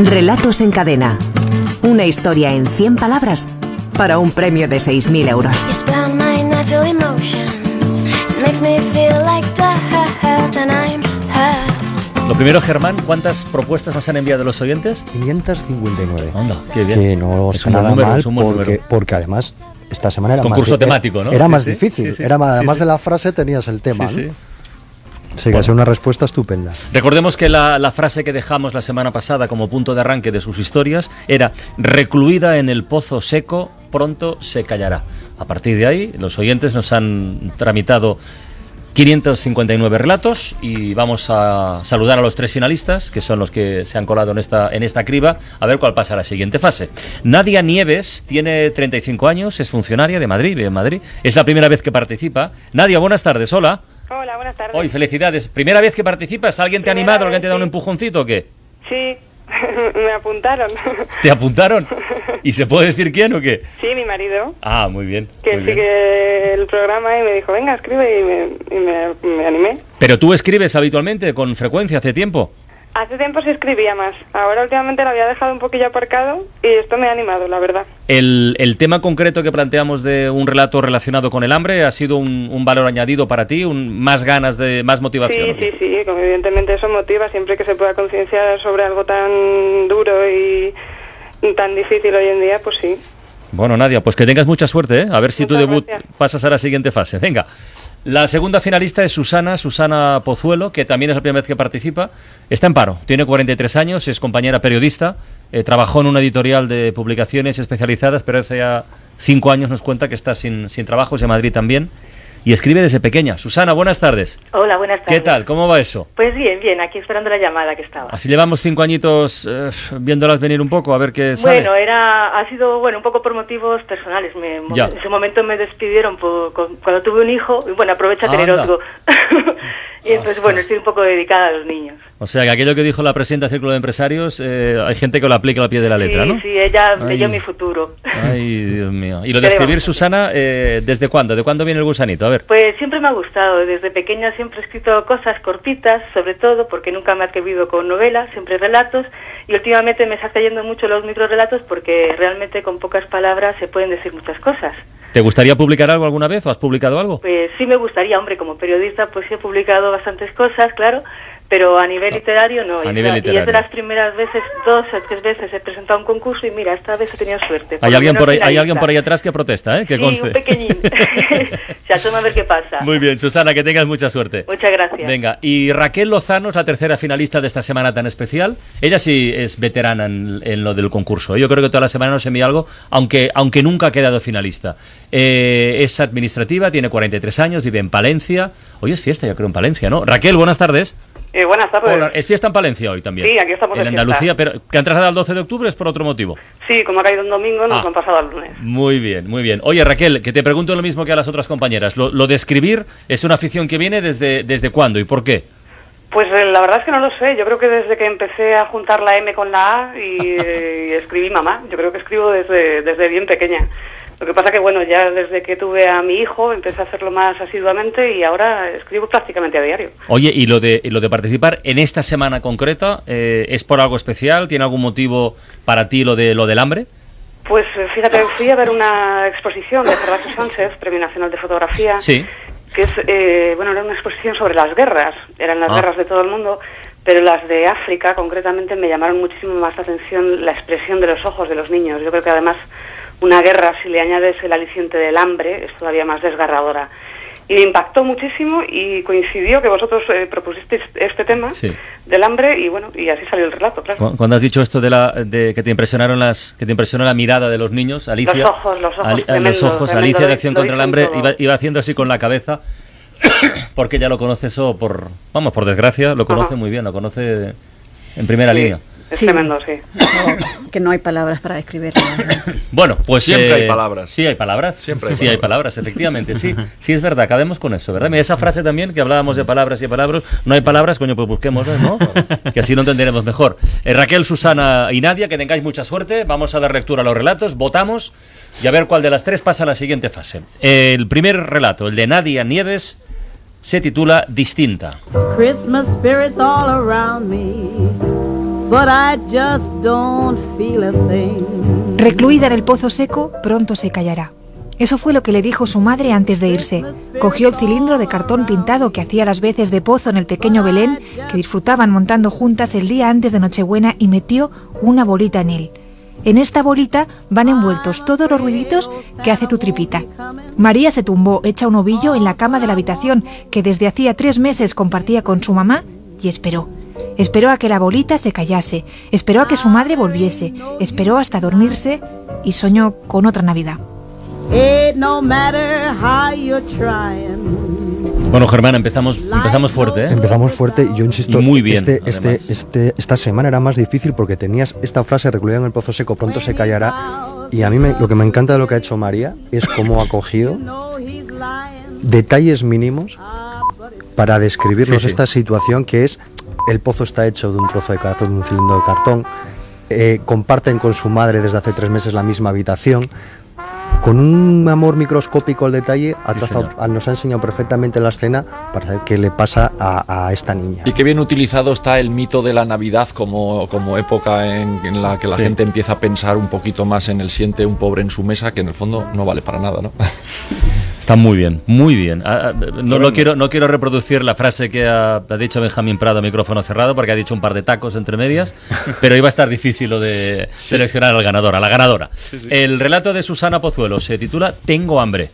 Relatos en cadena. Una historia en 100 palabras para un premio de 6.000 euros. Lo primero, Germán, ¿cuántas propuestas nos han enviado los oyentes? 559. Onda, qué bien. Que no Es nada número, mal es porque, porque además esta semana era Concurso más temático, ¿no? Era Sí, más sí, difícil. sí, sí. Era más, Sí, además sí. de la frase tenías el tema. Sí, ¿no? Sí. Que sido una respuesta estupenda. Recordemos que la, la frase que dejamos la semana pasada como punto de arranque de sus historias era recluida en el pozo seco, pronto se callará. A partir de ahí, los oyentes nos han tramitado 559 relatos y vamos a saludar a los tres finalistas, que son los que se han colado en esta, en esta criba, a ver cuál pasa a la siguiente fase. Nadia Nieves tiene 35 años, es funcionaria de Madrid, vive en Madrid. Es la primera vez que participa. Nadia, buenas tardes, hola. Hola, buenas tardes. Hoy, felicidades. ¿Primera vez que participas? ¿Alguien te ha animado? ¿Alguien te ha dado un empujoncito o qué? Sí, me apuntaron. ¿Te apuntaron? ¿Y se puede decir quién o qué? Sí, mi marido, Ah, muy bien. que muy bien. sigue el programa y me dijo, venga, escribe y me, y me, me animé. Pero tú escribes habitualmente, con frecuencia, hace tiempo. Hace tiempo sí escribía más, ahora últimamente lo había dejado un poquillo aparcado y esto me ha animado, la verdad. El, el tema concreto que planteamos de un relato relacionado con el hambre ha sido un, un valor añadido para ti, un, más ganas de, más motivación. Sí, sí, sí, como evidentemente eso motiva siempre que se pueda concienciar sobre algo tan duro y tan difícil hoy en día, pues sí. Bueno, Nadia, pues que tengas mucha suerte, ¿eh? A ver si tu debut gracias. pasas a la siguiente fase. Venga. La segunda finalista es Susana, Susana Pozuelo, que también es la primera vez que participa. Está en paro, tiene 43 años, es compañera periodista, eh, trabajó en una editorial de publicaciones especializadas, pero hace ya cinco años nos cuenta que está sin, sin trabajo, es de Madrid también, y escribe desde pequeña. Susana, buenas tardes. Hola, buenas tardes. ¿Qué tal? ¿Cómo va eso? Pues bien, bien, aquí esperando la llamada que estaba. Así llevamos cinco añitos eh, viéndolas venir un poco, a ver qué sale. Bueno, era, ha sido bueno un poco por motivos personales. Me, Ya. En su momento me despidieron por- cuando tuve un hijo y bueno, aprovecha tener Anda. otro. y entonces, bueno, estoy un poco dedicada a los niños. O sea, que aquello que dijo la presidenta del Círculo de Empresarios, eh, hay gente que lo aplica al pie de la letra, sí, ¿no? sí, ella leyó mi futuro. Ay, Dios mío. Y lo ¿Qué de escribir? Susana, eh, ¿desde cuándo? ¿De cuándo viene el gusanito? A ver. Pues siempre me ha gustado, desde pequeña siempre he escrito cosas cortitas, sobre todo porque nunca me he atrevido con novelas, siempre relatos, y últimamente me está cayendo mucho los microrelatos porque realmente con pocas palabras se pueden decir muchas cosas. ¿Te gustaría publicar algo alguna vez o has publicado algo? Pues sí me gustaría, hombre, como periodista pues he publicado bastantes cosas, claro, pero a nivel literario no. a y, nivel la- y es de literario. las primeras veces, dos o tres veces he presentado un concurso y mira, esta vez he tenido suerte. Hay alguien por ahí, hay alguien por ahí atrás que protesta, ¿eh? Que Sí, conste. un pequeñín. Se asoma a ver qué pasa. Muy bien, Susana, que tengas mucha suerte. Muchas gracias. Venga, y Raquel Lozano es la tercera finalista de esta semana tan especial. Ella sí es veterana en, en lo del concurso. Yo creo que toda la semana nos envía algo, aunque, aunque nunca ha quedado finalista. Eh, es administrativa, tiene 43 años, vive en Palencia. Hoy es fiesta, yo creo, en Palencia, ¿no? Raquel, buenas tardes. Eh, buenas tardes. Hola, ¿Es fiesta en Palencia hoy también? Sí, aquí estamos En de Andalucía, fiesta. pero que han trasladado al 12 de octubre es por otro motivo. Sí, como ha caído un domingo, nos Ah. han pasado al lunes. Muy bien, muy bien. Oye, Raquel, que te pregunto lo mismo que a las otras compañeras. Lo, lo de escribir es una afición que viene desde, desde cuándo y por qué? Pues eh, la verdad es que no lo sé. Yo creo que desde que empecé a juntar la M con la A y, eh, y escribí mamá, yo creo que escribo desde, desde bien pequeña. Lo que pasa que, bueno, ya desde que tuve a mi hijo empecé a hacerlo más asiduamente y ahora escribo prácticamente a diario. Oye, y lo de, y lo de participar en esta semana concreta, eh, ¿es por algo especial? ¿Tiene algún motivo para ti lo, de, lo del hambre? Pues eh, fíjate, fui a ver una exposición de Gervasio Sánchez, Premio Nacional de Fotografía, Sí. que es, eh, bueno, era una exposición sobre las guerras, eran las Ah. guerras de todo el mundo, pero las de África concretamente me llamaron muchísimo más la atención la expresión de los ojos de los niños. Yo creo que además una guerra, si le añades el aliciente del hambre, es todavía más desgarradora. Y me impactó muchísimo y coincidió que vosotros eh, propusisteis este tema Sí. del hambre y bueno, y así salió el relato, claro. Cu- Cuando has dicho esto de, la, de que te impresionaron las que te impresionó la mirada de los niños, Alicia, Los ojos, los ojos, Ali- tremendo, los ojos, tremendo, Alicia de Acción contra el Hambre iba, iba haciendo así con la cabeza, porque ya lo conoce eso por, vamos, por desgracia, lo conoce Ajá. muy bien, lo conoce en primera Sí, línea. Es Sí. tremendo, sí. que no hay palabras para describirlo. Bueno, pues Siempre hay eh, palabras. Sí, hay palabras. Siempre hay sí, hay palabras. palabras, efectivamente. Sí, sí es verdad. Acabemos con eso, ¿verdad? Mira, esa frase también que hablábamos de palabras y palabras. No hay palabras, coño, pues busquémoslas, ¿no? que así lo entenderemos mejor. Eh, Raquel, Susana y Nadia, que tengáis mucha suerte. Vamos a dar lectura a los relatos, votamos y a ver cuál de las tres pasa a la siguiente fase. El primer relato, el de Nadia Nieves, se titula Distinta. Christmas spirits all around me. But I just don't feel a thing. Recluida en el pozo seco, pronto se callará. Eso fue lo que le dijo su madre antes de irse. Cogió el cilindro de cartón pintado que hacía las veces de pozo en el pequeño Belén, que disfrutaban montando juntas el día antes de Nochebuena, y metió una bolita en él. En esta bolita van envueltos todos los ruiditos que hace tu tripita. María se tumbó hecha un ovillo en la cama de la habitación que desde hacía tres meses compartía con su mamá y esperó. Esperó a que la bolita se callase, esperó a que su madre volviese, esperó hasta dormirse y soñó con otra Navidad. Bueno, Germán, empezamos, empezamos fuerte, ¿eh? Empezamos fuerte y yo insisto, Y muy bien, este, este, este, esta semana era más difícil porque tenías esta frase recluida en el pozo seco, pronto se callará. Y a mí me- lo que me encanta de lo que ha hecho María es cómo ha cogido detalles mínimos para describirnos Sí, sí. esta situación que es el pozo está hecho de un trozo de cartón, de un cilindro de cartón, eh, comparten con su madre desde hace tres meses la misma habitación. Con un amor microscópico al detalle, ha Sí, trazado- señor. nos ha enseñado perfectamente la escena para saber qué le pasa a, a esta niña. Y qué bien utilizado está el mito de la Navidad como, como época en, en la que la Sí. gente empieza a pensar un poquito más en el siente un pobre en su mesa, que en el fondo no vale para nada, ¿no? Está muy bien, muy bien. Ah, ah, no, quiero, no quiero reproducir la frase que ha, ha dicho Benjamín Prado a micrófono cerrado, porque ha dicho un par de tacos entre medias, pero iba a estar difícil lo de seleccionar al ganador, a la ganadora. sí. El relato de Susana Pozuelo se titula Tengo hambre.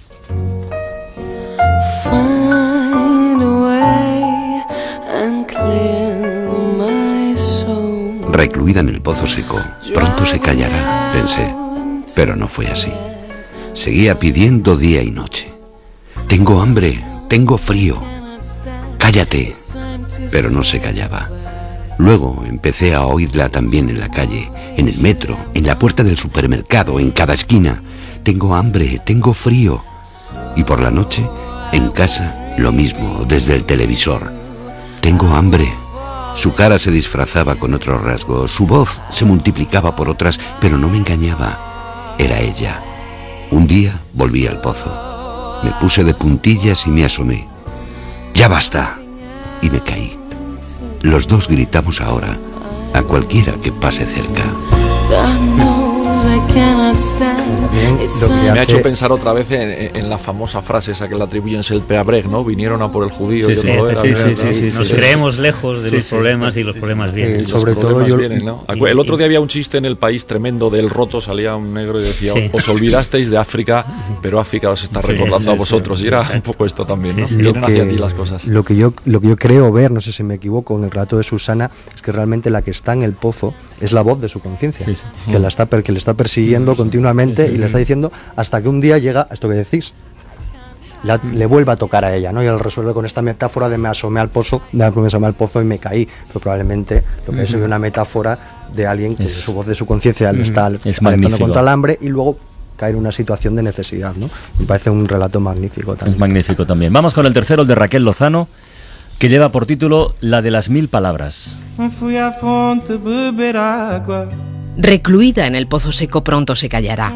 Recluida en el pozo seco, pronto se callará, pensé. Pero no fue así. Seguía pidiendo día y noche. Tengo hambre, tengo frío. Cállate. Pero no se callaba. Luego empecé a oírla también en la calle, en el metro, en la puerta del supermercado, en cada esquina. Tengo hambre, tengo frío. Y por la noche, en casa, lo mismo, desde el televisor. Tengo hambre. Su cara se disfrazaba con otros rasgos, su voz se multiplicaba por otras, pero no me engañaba. Era ella. Un día volví al pozo. Me puse de puntillas y me asomé. Ya basta. Y me caí. Los dos gritamos ahora a cualquiera que pase cerca. También lo que Me ha hecho pensar otra vez en, en la famosa frase esa que le atribuyen el Peabreg, ¿no? Vinieron a por el judío Sí, y sí, no lo era, sí, ¿no? sí, sí, sí, Nos creemos lejos de Sí, los sí. problemas y los problemas vienen. Eh, los sobre todo yo- vienen, ¿no? y- el otro día había un chiste en el país tremendo del roto, salía un negro y decía, Sí. os olvidasteis de África, pero África os está recordando sí, a vosotros. sí, y era un poco esto también, ¿no? Sí, sí. Vienen hacia ti las cosas. Lo que, yo, lo que yo creo ver, no sé si me equivoco, en el relato de Susana, es que realmente la que está en el pozo es la voz de su conciencia, Sí, sí. que, la está, que le está persiguiendo continuamente y le está diciendo hasta que un día llega a esto que decís. la- le vuelve a tocar a ella, ¿no? Y él resuelve con esta metáfora de me asomé al pozo, de me asomé al pozo y me caí. Pero probablemente lo que es una metáfora de alguien que Es- su voz de su conciencia le está Es contra el hambre y luego caer en una situación de necesidad, ¿no? Me parece un relato magnífico también. Es magnífico también. Vamos con el tercero, el de Raquel Lozano, que lleva por título La de las mil palabras. Fui à fonte beber água. Recluida en el pozo seco pronto se callará.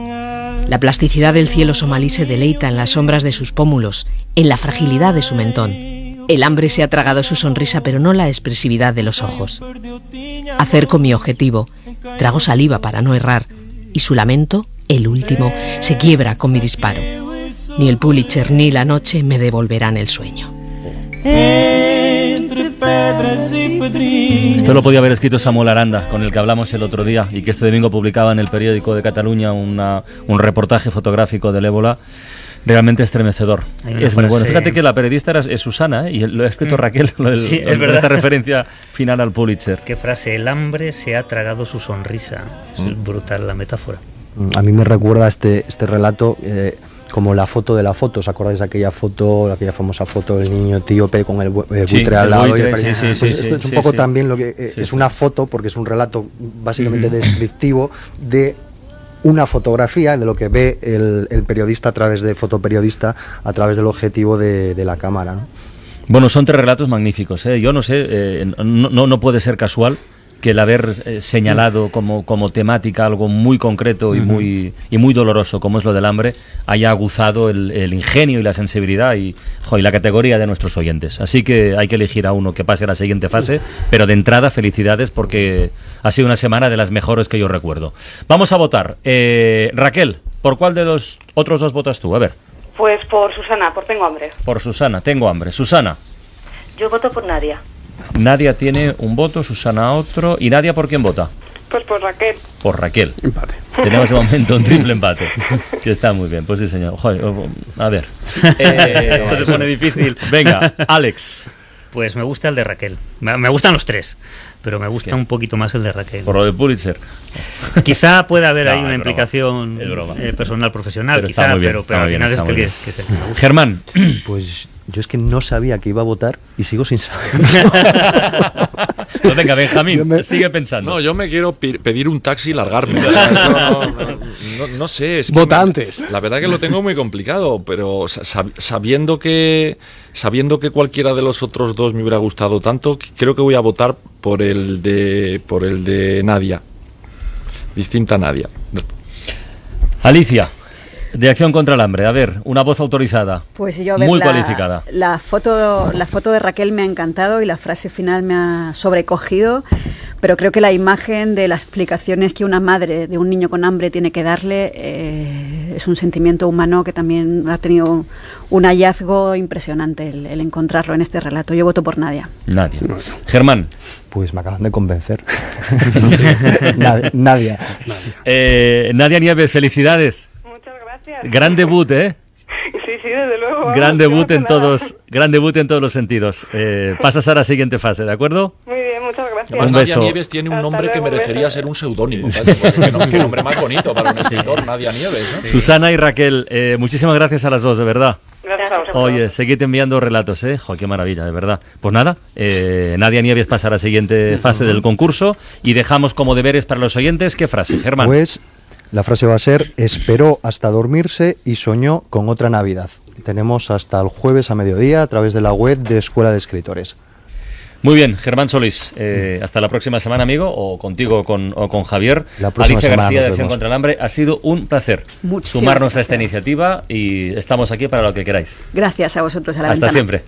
La plasticidad del cielo somalí se deleita en las sombras de sus pómulos, en la fragilidad de su mentón. El hambre se ha tragado su sonrisa, pero no la expresividad de los ojos. Acerco mi objetivo, trago saliva para no errar, y su lamento, el último, se quiebra con mi disparo. Ni el Pulitzer ni la noche me devolverán el sueño. Esto lo podía haber escrito Samuel Aranda, con el que hablamos el otro día, y que este domingo publicaba en el periódico de Cataluña una- un reportaje fotográfico del ébola. Realmente estremecedor. Es muy bueno. Fíjate que la periodista era, es Susana, ¿eh? y lo ha escrito Mm. Raquel, lo del- Sí, es lo- verdad. esta referencia final al Pulitzer. Qué frase, el hambre se ha tragado su sonrisa. Es brutal la metáfora. Mm, A mí me recuerda este, este relato eh, como la foto de la foto. ¿Os acordáis de aquella foto, aquella famosa foto del niño etíope con el, el Sí, al lado? buitre, sí, sí, Pues esto es un poco también lo que eh, es una foto, porque es un relato básicamente descriptivo de una fotografía de lo que ve el, el periodista a través de fotoperiodista a través del objetivo de, de la cámara. ¿no? Bueno, son tres relatos magníficos. ¿eh? Yo no sé, eh, no, no puede ser casual que el haber eh, señalado como, como temática algo muy concreto y, muy, y muy doloroso, como es lo del hambre, haya aguzado el, el ingenio y la sensibilidad y, jo, y la categoría de nuestros oyentes. Así que hay que elegir a uno que pase a la siguiente fase, pero de entrada felicidades porque ha sido una semana de las mejores que yo recuerdo. Vamos a votar. Eh, Raquel, ¿por cuál de los otros dos votas tú? A ver, Pues por Susana, por Tengo Hambre. por Susana, tengo hambre. Susana. Yo voto por Nadia. Nadia tiene un voto, Susana otro. ¿Y Nadia por quién vota? Pues por Raquel. Por Raquel. Empate. Tenemos de momento un triple empate. Que está muy bien. Pues sí, señor. Joder, a ver. Eh, Esto se pone difícil. Venga, Alex. Pues me gusta el de Raquel. Me, me gustan los tres, pero me gusta un poquito más el de Raquel. Por lo de Pulitzer. Quizá pueda haber No, ahí una broma, implicación eh, personal, profesional, Pero está quizá, bien, pero, al bien, final es que, es, que es el que me gusta. Germán. Pues yo es que no sabía que iba a votar y sigo sin saber. Pues venga, Benjamín, sigue pensando. No, yo me quiero pedir un taxi y largarme. No, no- no sé. Es que Vota me- antes. La verdad que lo tengo muy complicado, pero sa- sab- sabiendo que sabiendo que cualquiera de los otros dos me hubiera gustado tanto, creo que voy a votar por el de por el de Nadia. Distinta a Nadia. Alicia, de Acción contra el Hambre. A ver, una voz autorizada. Pues yo a ver, Muy la, cualificada. La foto, la foto de Raquel me ha encantado y la frase final me ha sobrecogido, pero creo que la imagen de las explicaciones que una madre de un niño con hambre tiene que darle eh, es un sentimiento humano que también ha tenido un hallazgo impresionante el, el encontrarlo en este relato. Yo voto por Nadia. Nadia. Germán. Pues me acaban de convencer. Nad- Nadia. Eh, Nadia Nieves, felicidades. Gracias. Gran debut, ¿eh? Sí, sí, desde luego. Gran debut en todos, gran debut en todos los sentidos. Eh, pasas a la siguiente fase, ¿de acuerdo? Muy bien, muchas gracias. Un Nadia beso. Nieves tiene un Hasta nombre que merecería ser un seudónimo. ¿sabes? Porque qué nom- qué nombre más bonito para un escritor, Nadia Nieves. ¿no? Susana y Raquel, eh, muchísimas gracias a las dos, de verdad. Gracias a vosotros. Oye, seguid enviando relatos, ¿eh? Jo, qué maravilla, de verdad. Pues nada, eh, Nadia Nieves pasa a la siguiente fase del concurso y dejamos como deberes para los oyentes. ¿Qué frase, Germán? Pues la frase va a ser, esperó hasta dormirse y soñó con otra Navidad. Tenemos hasta el jueves a mediodía a través de la web de Escuela de Escritores. Muy bien, Germán Solís, eh, hasta la próxima semana, amigo, o contigo o con, o con Javier. La próxima Alicia semana García de Acción contra el Hambre, ha sido un placer Muchísimas sumarnos a esta iniciativa y estamos aquí para lo que queráis. Gracias a vosotros, a la Hasta ventana. siempre.